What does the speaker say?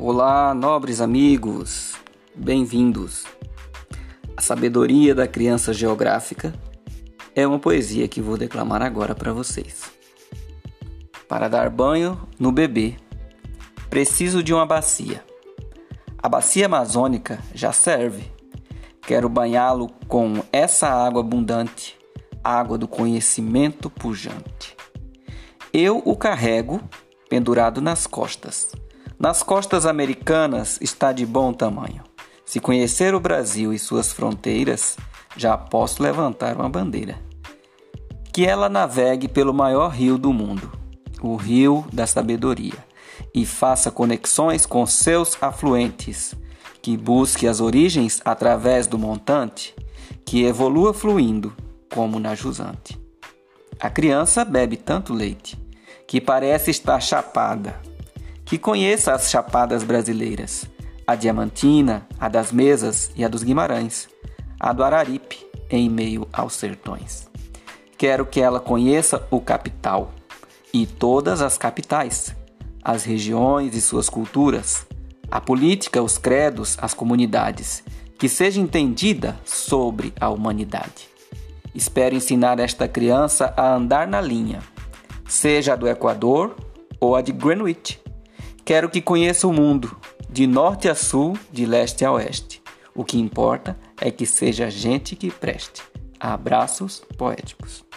Olá, nobres amigos, bem-vindos. A sabedoria da criança geográfica é uma poesia que vou declamar agora para vocês. Para dar banho no bebê, preciso de uma bacia. A bacia amazônica já serve. Quero banhá-lo com essa água abundante, água do conhecimento pujante. Eu o carrego pendurado nas costas nas costas americanas está de bom tamanho. Se conhecer o Brasil e suas fronteiras, já posso levantar uma bandeira. Que ela navegue pelo maior rio do mundo, o Rio da Sabedoria, e faça conexões com seus afluentes, que busque as origens através do montante, que evolua fluindo como na jusante. A criança bebe tanto leite que parece estar chapada que conheça as chapadas brasileiras, a Diamantina, a das Mesas e a dos Guimarães, a do Araripe, em meio aos sertões. Quero que ela conheça o capital e todas as capitais, as regiões e suas culturas, a política, os credos, as comunidades, que seja entendida sobre a humanidade. Espero ensinar esta criança a andar na linha, seja a do Equador ou a de Greenwich Quero que conheça o mundo, de norte a sul, de leste a oeste. O que importa é que seja gente que preste. Abraços poéticos.